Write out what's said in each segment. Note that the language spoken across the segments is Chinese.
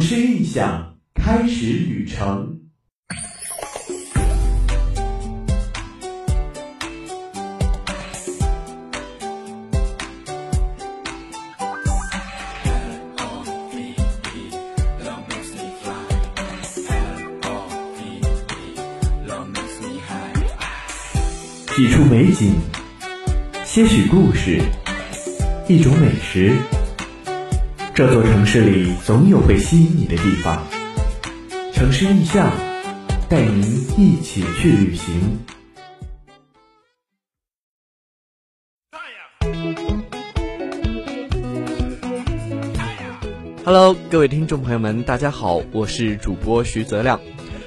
城市印象开始旅程。几处美景，些许故事，一种美食。这座城市里总有会吸引你的地方。城市印象，带您一起去旅行。Hello，各位听众朋友们，大家好，我是主播徐泽亮，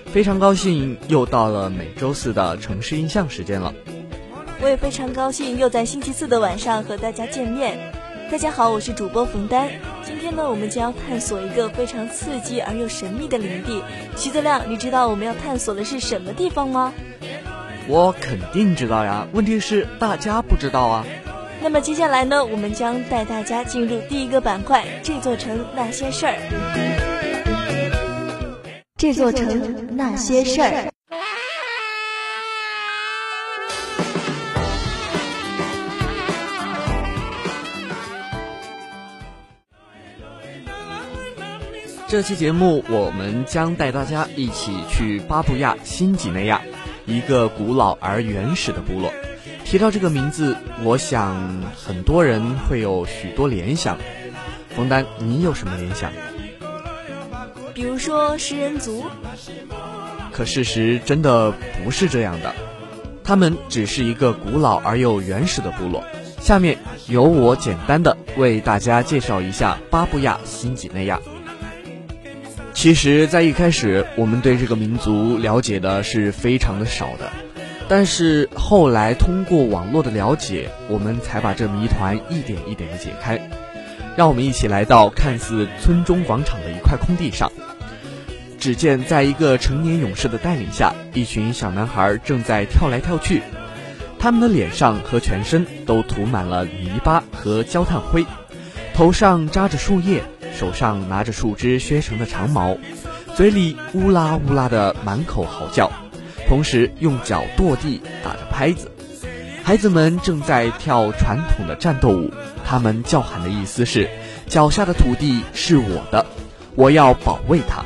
非常高兴又到了每周四的城市印象时间了。我也非常高兴又在星期四的晚上和大家见面。大家好，我是主播冯丹。今天呢，我们将要探索一个非常刺激而又神秘的领地。徐泽亮，你知道我们要探索的是什么地方吗？我肯定知道呀，问题是大家不知道啊。那么接下来呢，我们将带大家进入第一个板块——这座城那些事儿。这座城那些事儿。这期节目，我们将带大家一起去巴布亚新几内亚，一个古老而原始的部落。提到这个名字，我想很多人会有许多联想。冯丹，你有什么联想？比如说食人族。可事实真的不是这样的，他们只是一个古老而又原始的部落。下面由我简单的为大家介绍一下巴布亚新几内亚。其实，在一开始，我们对这个民族了解的是非常的少的，但是后来通过网络的了解，我们才把这谜团一点一点的解开。让我们一起来到看似村中广场的一块空地上，只见在一个成年勇士的带领下，一群小男孩正在跳来跳去，他们的脸上和全身都涂满了泥巴和焦炭灰，头上扎着树叶。手上拿着树枝削成的长矛，嘴里乌拉乌拉的满口嚎叫，同时用脚跺地打着拍子。孩子们正在跳传统的战斗舞，他们叫喊的意思是：脚下的土地是我的，我要保卫它。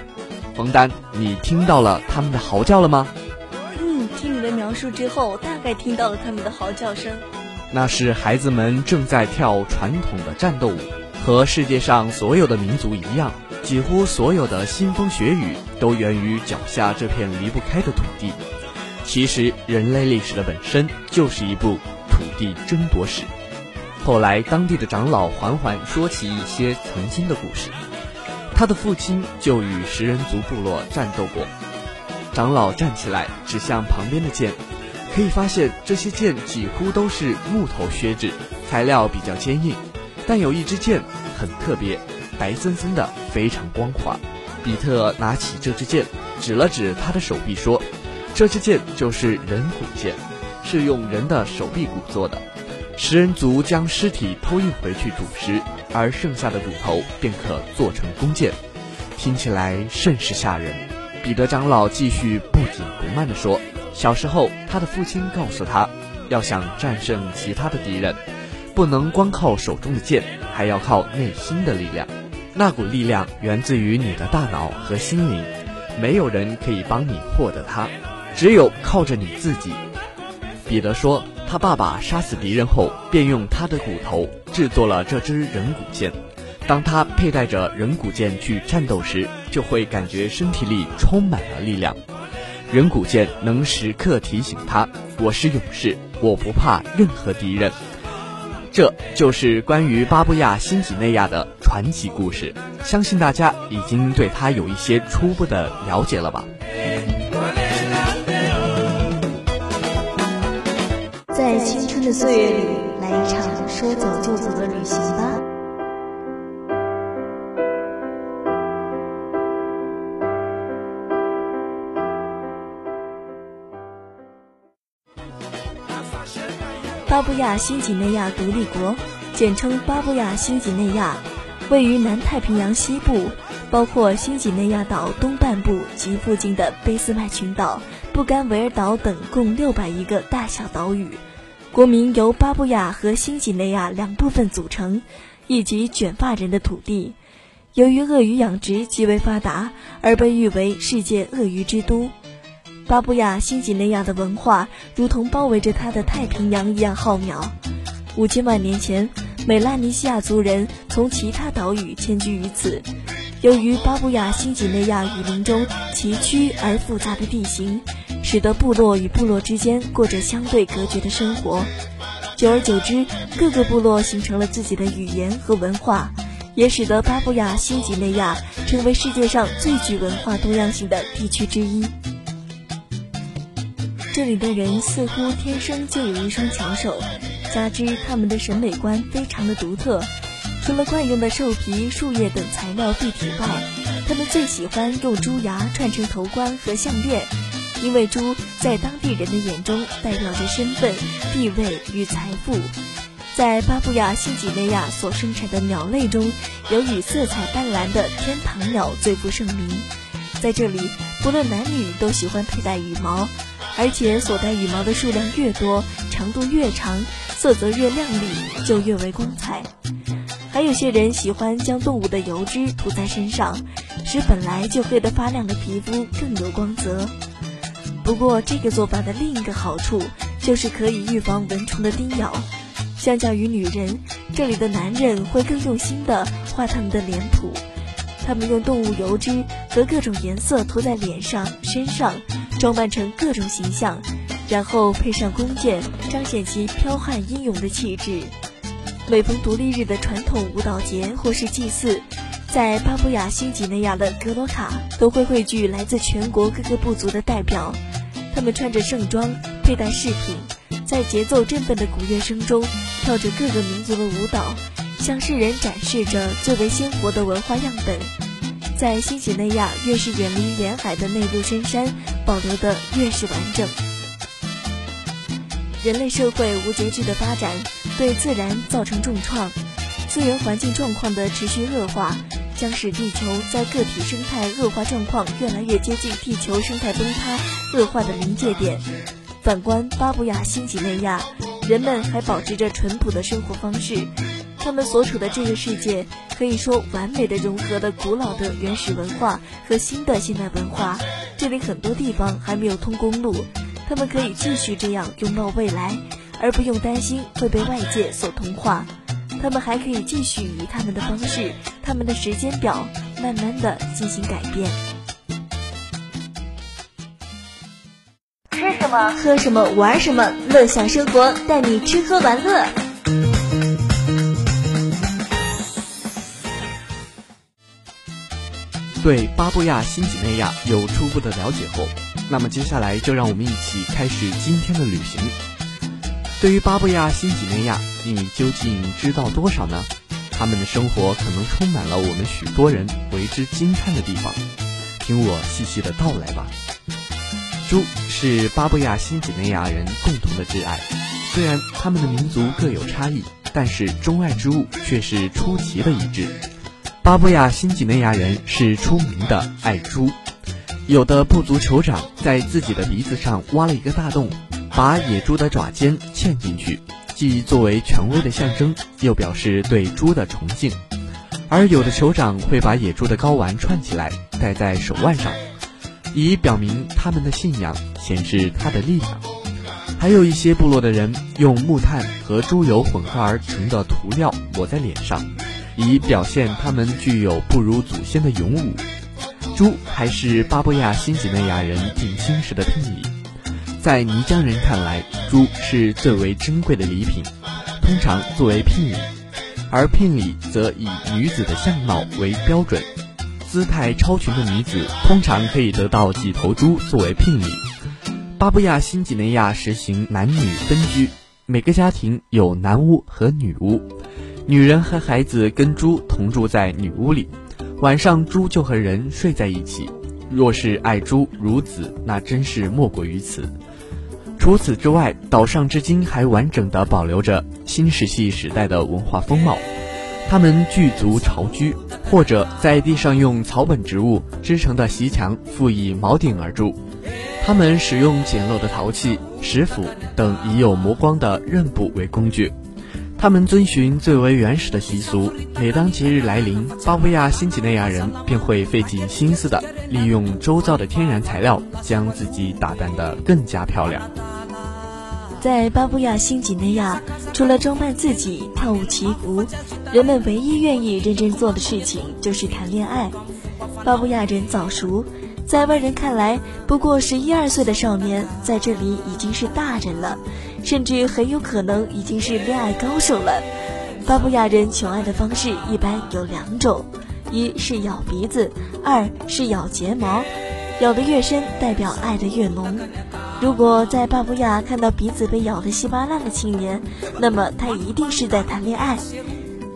冯丹，你听到了他们的嚎叫了吗？嗯，听你的描述之后，大概听到了他们的嚎叫声。那是孩子们正在跳传统的战斗舞。和世界上所有的民族一样，几乎所有的腥风血雨都源于脚下这片离不开的土地。其实，人类历史的本身就是一部土地争夺史。后来，当地的长老缓缓说起一些曾经的故事。他的父亲就与食人族部落战斗过。长老站起来，指向旁边的剑，可以发现这些剑几乎都是木头削制，材料比较坚硬。但有一支箭很特别，白森森的，非常光滑。比特拿起这支箭，指了指他的手臂说：“这支箭就是人骨箭，是用人的手臂骨做的。食人族将尸体偷运回去煮食，而剩下的骨头便可做成弓箭。听起来甚是吓人。”彼得长老继续不紧不慢地说：“小时候，他的父亲告诉他，要想战胜其他的敌人。”不能光靠手中的剑，还要靠内心的力量。那股力量源自于你的大脑和心灵，没有人可以帮你获得它，只有靠着你自己。彼得说，他爸爸杀死敌人后，便用他的骨头制作了这支人骨剑。当他佩戴着人骨剑去战斗时，就会感觉身体里充满了力量。人骨剑能时刻提醒他：我是勇士，我不怕任何敌人。这就是关于巴布亚新几内亚的传奇故事，相信大家已经对它有一些初步的了解了吧？在青春的岁月里，来一场说走就走的旅行吧。巴布亚新几内亚独立国，简称巴布亚新几内亚，位于南太平洋西部，包括新几内亚岛东半部及附近的卑斯麦群岛、布干维尔岛等共六百余个大小岛屿。国名由巴布亚和新几内亚两部分组成，以及卷发人的土地。由于鳄鱼养殖极为发达，而被誉为世界鳄鱼之都。巴布亚新几内亚的文化如同包围着它的太平洋一样浩渺。五千万年前，美拉尼西亚族人从其他岛屿迁居于此。由于巴布亚新几内亚雨林中崎岖而复杂的地形，使得部落与部落之间过着相对隔绝的生活。久而久之，各个部落形成了自己的语言和文化，也使得巴布亚新几内亚成为世界上最具文化多样性的地区之一。这里的人似乎天生就有一双巧手，加之他们的审美观非常的独特。除了惯用的兽皮、树叶等材料蔽体外，他们最喜欢用猪牙串成头冠和项链，因为猪在当地人的眼中代表着身份、地位与财富。在巴布亚新几内亚所生产的鸟类中，有以色彩斑斓的天堂鸟最负盛名。在这里，不论男女都喜欢佩戴羽毛，而且所戴羽毛的数量越多，长度越长，色泽越亮丽，就越为光彩。还有些人喜欢将动物的油脂涂在身上，使本来就黑得发亮的皮肤更有光泽。不过，这个做法的另一个好处就是可以预防蚊虫的叮咬。相较于女人，这里的男人会更用心地画他们的脸谱。他们用动物油脂和各种颜色涂在脸上、身上，装扮成各种形象，然后配上弓箭，彰显其剽悍英勇的气质。每逢独立日的传统舞蹈节或是祭祀，在巴布亚新几内亚的格罗卡都会汇聚来自全国各个部族的代表。他们穿着盛装，佩戴饰品，在节奏振奋的鼓乐声中跳着各个民族的舞蹈，向世人展示着最为鲜活的文化样本。在新几内亚，越是远离沿海的内陆深山，保留的越是完整。人类社会无节制的发展。对自然造成重创，资源环境状况的持续恶化，将使地球在个体生态恶化状况越来越接近地球生态崩塌恶化的临界点。反观巴布亚新几内亚，人们还保持着淳朴的生活方式，他们所处的这个世界可以说完美的融合了古老的原始文化和新的现代文化。这里很多地方还没有通公路，他们可以继续这样拥抱未来。而不用担心会被外界所同化，他们还可以继续以他们的方式、他们的时间表，慢慢的进行改变。吃什么？喝什么？玩什么？乐享生活，带你吃喝玩乐。对巴布亚新几内亚有初步的了解后，那么接下来就让我们一起开始今天的旅行。对于巴布亚新几内亚，你究竟知道多少呢？他们的生活可能充满了我们许多人为之惊叹的地方。听我细细的道来吧。猪是巴布亚新几内亚人共同的挚爱，虽然他们的民族各有差异，但是钟爱之物却是出奇的一致。巴布亚新几内亚人是出名的爱猪，有的部族酋长在自己的鼻子上挖了一个大洞。把野猪的爪尖嵌进去，既作为权威的象征，又表示对猪的崇敬。而有的酋长会把野猪的睾丸串起来戴在手腕上，以表明他们的信仰，显示他的力量。还有一些部落的人用木炭和猪油混合而成的涂料抹在脸上，以表现他们具有不如祖先的勇武。猪还是巴布亚新几内亚人定亲时的聘礼。在尼江人看来，猪是最为珍贵的礼品，通常作为聘礼，而聘礼则以女子的相貌为标准，姿态超群的女子通常可以得到几头猪作为聘礼。巴布亚新几内亚实行男女分居，每个家庭有男屋和女屋，女人和孩子跟猪同住在女屋里，晚上猪就和人睡在一起。若是爱猪如子，那真是莫过于此。除此之外，岛上至今还完整的保留着新石器时代的文化风貌。他们具足巢居，或者在地上用草本植物织成的席墙附以茅顶而住。他们使用简陋的陶器、石斧等已有磨光的刃部为工具。他们遵循最为原始的习俗，每当节日来临，巴布亚新几内亚人便会费尽心思的利用周遭的天然材料，将自己打扮得更加漂亮。在巴布亚新几内亚，除了装扮自己、跳舞祈福，人们唯一愿意认真做的事情就是谈恋爱。巴布亚人早熟，在外人看来，不过十一二岁的少年，在这里已经是大人了，甚至很有可能已经是恋爱高手了。巴布亚人求爱的方式一般有两种：一是咬鼻子，二是咬睫毛，咬得越深，代表爱得越浓。如果在巴布亚看到鼻子被咬得稀巴烂的青年，那么他一定是在谈恋爱。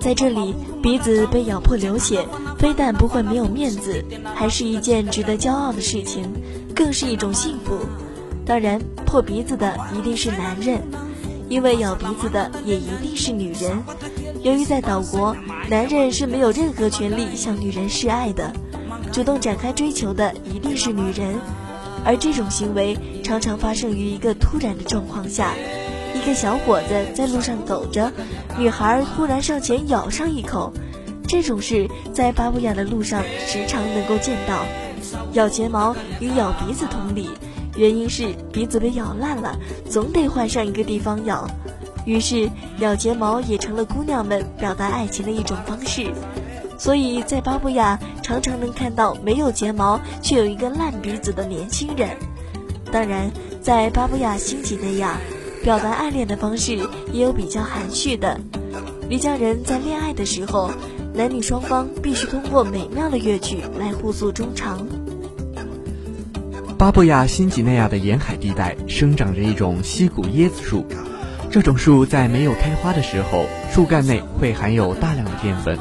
在这里，鼻子被咬破流血，非但不会没有面子，还是一件值得骄傲的事情，更是一种幸福。当然，破鼻子的一定是男人，因为咬鼻子的也一定是女人。由于在岛国，男人是没有任何权利向女人示爱的，主动展开追求的一定是女人。而这种行为常常发生于一个突然的状况下，一个小伙子在路上走着，女孩忽然上前咬上一口。这种事在巴布亚的路上时常能够见到。咬睫毛与咬鼻子同理，原因是鼻子被咬烂了，总得换上一个地方咬，于是咬睫毛也成了姑娘们表达爱情的一种方式。所以在巴布亚常常能看到没有睫毛却有一个烂鼻子的年轻人。当然，在巴布亚新几内亚，表达爱恋的方式也有比较含蓄的。黎江人在恋爱的时候，男女双方必须通过美妙的乐曲来互诉衷肠。巴布亚新几内亚的沿海地带生长着一种稀古椰子树，这种树在没有开花的时候，树干内会含有大量的淀粉。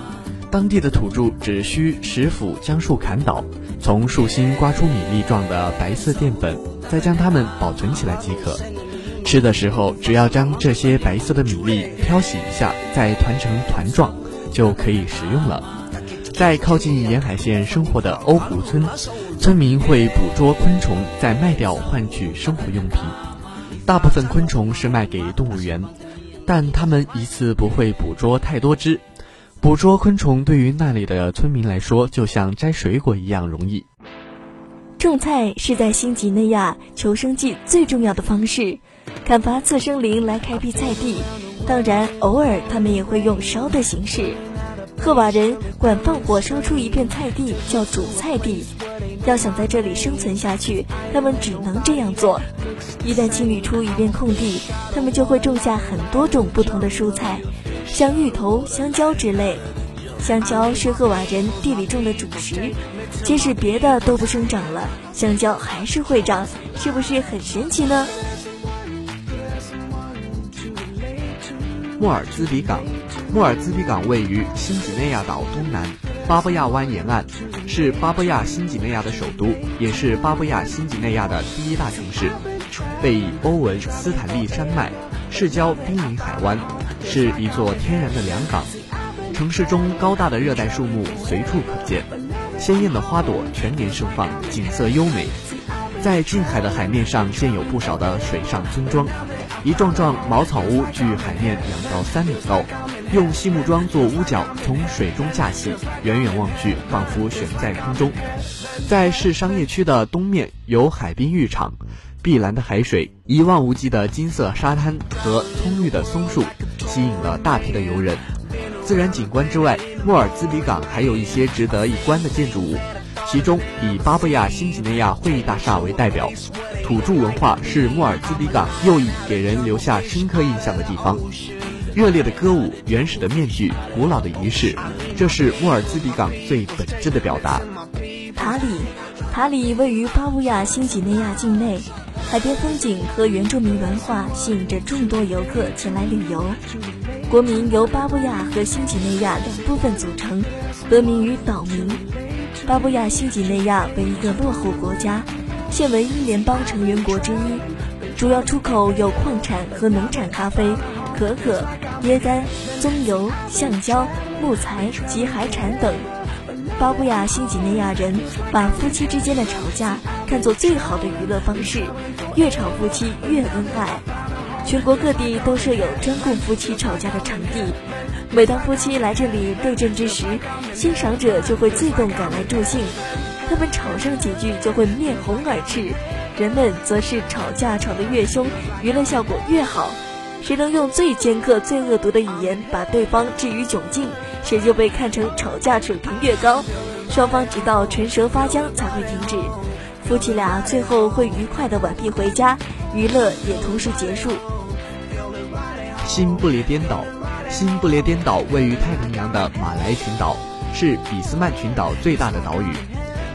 当地的土著只需石斧将树砍倒，从树心刮出米粒状的白色淀粉，再将它们保存起来即可。吃的时候，只要将这些白色的米粒漂洗一下，再团成团状，就可以食用了。在靠近沿海县生活的欧湖村，村民会捕捉昆虫，再卖掉换取生活用品。大部分昆虫是卖给动物园，但他们一次不会捕捉太多只。捕捉昆虫对于那里的村民来说，就像摘水果一样容易。种菜是在新几内亚求生计最重要的方式，砍伐次生林来开辟菜地。当然，偶尔他们也会用烧的形式。赫瓦人管放火烧出一片菜地叫主菜地，要想在这里生存下去，他们只能这样做。一旦清理出一片空地，他们就会种下很多种不同的蔬菜。像芋头、香蕉之类，香蕉是赫瓦人地里种的主食，即使别的都不生长了，香蕉还是会长，是不是很神奇呢？莫尔兹比港，莫尔兹比港位于新几内亚岛东南，巴布亚湾沿岸，是巴布亚新几内亚的首都，也是巴布亚新几内亚的第一大城市，位于欧文斯坦利山脉，市郊濒临海湾。是一座天然的良港，城市中高大的热带树木随处可见，鲜艳的花朵全年盛放，景色优美。在近海的海面上建有不少的水上村庄，一幢幢茅草屋距海面两到三米高，用细木桩做屋角，从水中架起，远远望去仿佛悬在空中。在市商业区的东面有海滨浴场。碧蓝的海水、一望无际的金色沙滩和葱郁的松树，吸引了大批的游人。自然景观之外，莫尔兹比港还有一些值得一观的建筑物，其中以巴布亚新几内亚会议大厦为代表。土著文化是莫尔兹比港又一给人留下深刻印象的地方。热烈的歌舞、原始的面具、古老的仪式，这是莫尔兹比港最本质的表达。塔里，塔里位于巴布亚新几内亚境内。海边风景和原住民文化吸引着众多游客前来旅游。国名由巴布亚和新几内亚两部分组成，得名于岛名。巴布亚新几内亚为一个落后国家，现为英联邦成员国之一，主要出口有矿产和农产咖啡，可可、椰干、棕油、橡胶、木材及海产等。巴布亚新几内亚人把夫妻之间的吵架看作最好的娱乐方式，越吵夫妻越恩爱。全国各地都设有专供夫妻吵架的场地。每当夫妻来这里对阵之时，欣赏者就会自动赶来助兴。他们吵上几句就会面红耳赤，人们则是吵架吵得越凶，娱乐效果越好。谁能用最尖刻、最恶毒的语言把对方置于窘境，谁就被看成吵架水平越高。双方直到唇舌发僵才会停止。夫妻俩最后会愉快地挽臂回家，娱乐也同时结束。新不列颠岛，新不列颠岛位于太平洋的马来群岛，是俾斯曼群岛最大的岛屿。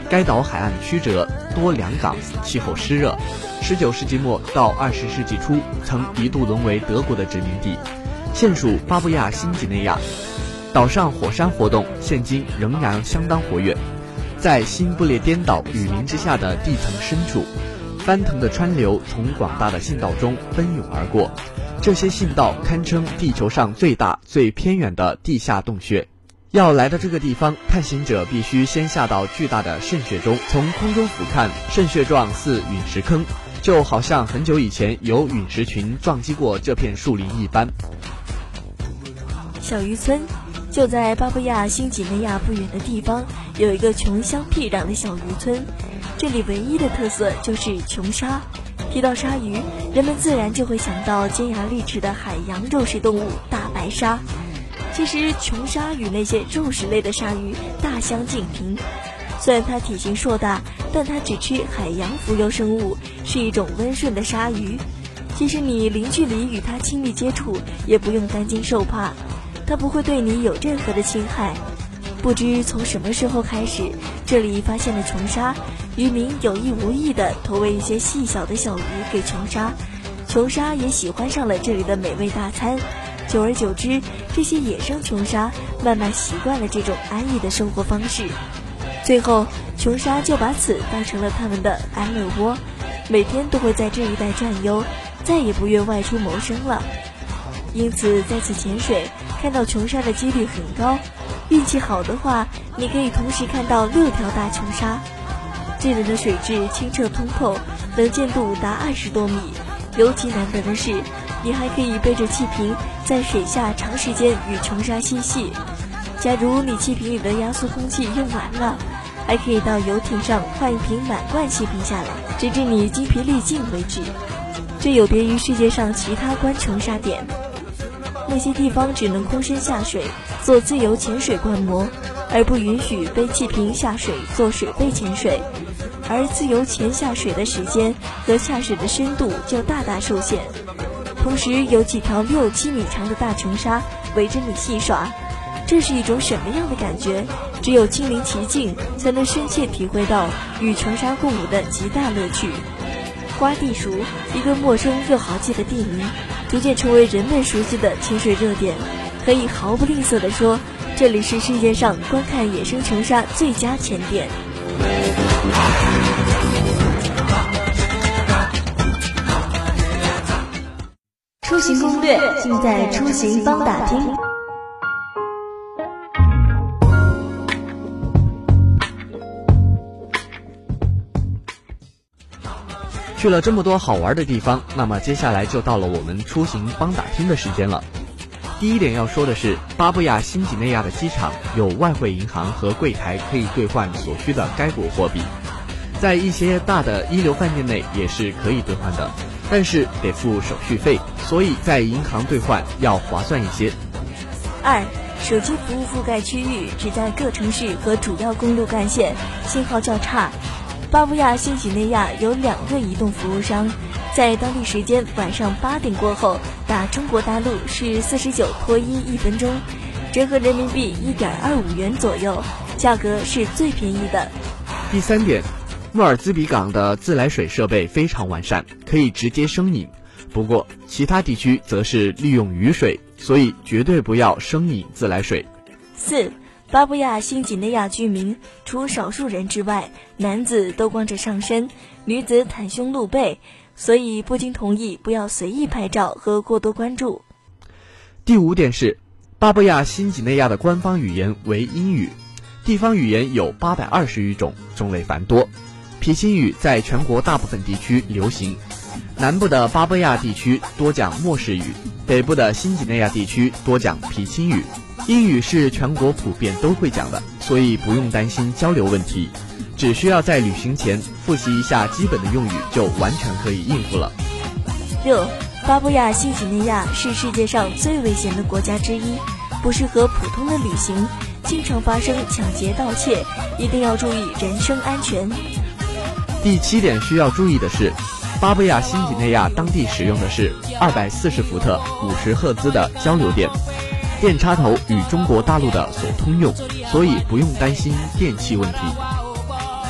该岛海岸曲折，多良港，气候湿热。19世纪末到20世纪初，曾一度沦为德国的殖民地，现属巴布亚新几内亚。岛上火山活动现今仍然相当活跃。在新不列颠岛雨林之下的地层深处，翻腾的川流从广大的信道中奔涌而过，这些信道堪称地球上最大、最偏远的地下洞穴。要来到这个地方，探险者必须先下到巨大的渗穴中，从空中俯瞰，渗穴状似陨石坑，就好像很久以前有陨石群撞击过这片树林一般。小渔村就在巴布亚新几内亚不远的地方，有一个穷乡僻壤的小渔村，这里唯一的特色就是穷鲨。提到鲨鱼，人们自然就会想到尖牙利齿的海洋肉食动物大白鲨。其实，琼鲨与那些肉食类的鲨鱼大相径庭。虽然它体型硕大，但它只吃海洋浮游生物，是一种温顺的鲨鱼。即使你零距离与它亲密接触，也不用担惊受怕，它不会对你有任何的侵害。不知从什么时候开始，这里发现了琼鲨，渔民有意无意地投喂一些细小的小鱼给琼鲨，琼鲨也喜欢上了这里的美味大餐。久而久之，这些野生琼鲨慢慢习惯了这种安逸的生活方式，最后琼鲨就把此当成了他们的安乐窝，每天都会在这一带转悠，再也不愿外出谋生了。因此，在此潜水看到琼鲨的几率很高，运气好的话，你可以同时看到六条大琼鲨。这里的水质清澈通透，能见度达二十多米，尤其难得的是。你还可以背着气瓶在水下长时间与琼沙嬉戏。假如你气瓶里的压缩空气用完了，还可以到游艇上换一瓶满罐气瓶下来，直至你精疲力尽为止。这有别于世界上其他观琼沙点，那些地方只能空身下水做自由潜水观摩，而不允许背气瓶下水做水肺潜水，而自由潜下水的时间和下水的深度就大大受限。同时有几条六七米长的大琼鲨围着你戏耍，这是一种什么样的感觉？只有亲临其境，才能深切体会到与琼鲨共舞的极大乐趣。瓜地熟，一个陌生又豪气的地名，逐渐成为人们熟悉的潜水热点。可以毫不吝啬地说，这里是世界上观看野生琼鲨最佳潜点。行攻略尽在出行帮打听。去了这么多好玩的地方，那么接下来就到了我们出行帮打听的时间了。第一点要说的是，巴布亚新几内亚的机场有外汇银行和柜台可以兑换所需的该国货币，在一些大的一流饭店内也是可以兑换的。但是得付手续费，所以在银行兑换要划算一些。二，手机服务覆盖区域只在各城市和主要公路干线，信号较差。巴布亚新几内亚有两个移动服务商，在当地时间晚上八点过后打中国大陆是四十九脱一一分钟，折合人民币一点二五元左右，价格是最便宜的。第三点。莫尔兹比港的自来水设备非常完善，可以直接生饮。不过，其他地区则是利用雨水，所以绝对不要生饮自来水。四，巴布亚新几内亚居民除少数人之外，男子都光着上身，女子袒胸露背，所以不经同意不要随意拍照和过多关注。第五点是，巴布亚新几内亚的官方语言为英语，地方语言有八百二十余种，种类繁多。皮钦语在全国大部分地区流行，南部的巴布亚地区多讲莫氏语，北部的新几内亚地区多讲皮钦语。英语是全国普遍都会讲的，所以不用担心交流问题，只需要在旅行前复习一下基本的用语，就完全可以应付了。六，巴布亚新几内亚是世界上最危险的国家之一，不适合普通的旅行，经常发生抢劫盗窃，一定要注意人身安全。第七点需要注意的是，巴布亚新几内亚当地使用的是二百四十伏特五十赫兹的交流电，电插头与中国大陆的所通用，所以不用担心电器问题。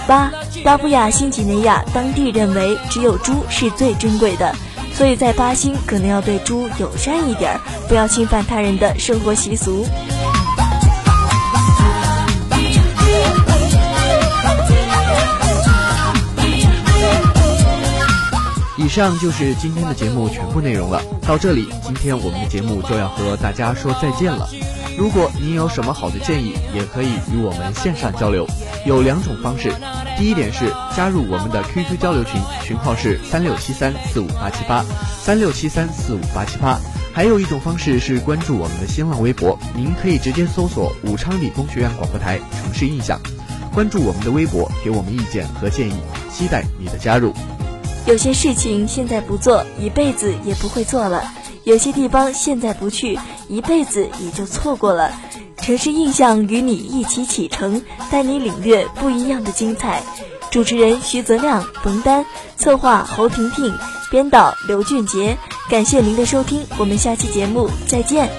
八，巴布亚新几内亚当地认为只有猪是最珍贵的，所以在巴新可能要对猪友善一点，不要侵犯他人的生活习俗。以上就是今天的节目全部内容了。到这里，今天我们的节目就要和大家说再见了。如果您有什么好的建议，也可以与我们线上交流。有两种方式，第一点是加入我们的 QQ 交流群，群号是三六七三四五八七八三六七三四五八七八。还有一种方式是关注我们的新浪微博，您可以直接搜索武昌理工学院广播台城市印象，关注我们的微博，给我们意见和建议，期待你的加入。有些事情现在不做，一辈子也不会做了；有些地方现在不去，一辈子也就错过了。城市印象与你一起启程，带你领略不一样的精彩。主持人徐泽亮、冯丹，策划侯婷婷，编导刘俊杰。感谢您的收听，我们下期节目再见。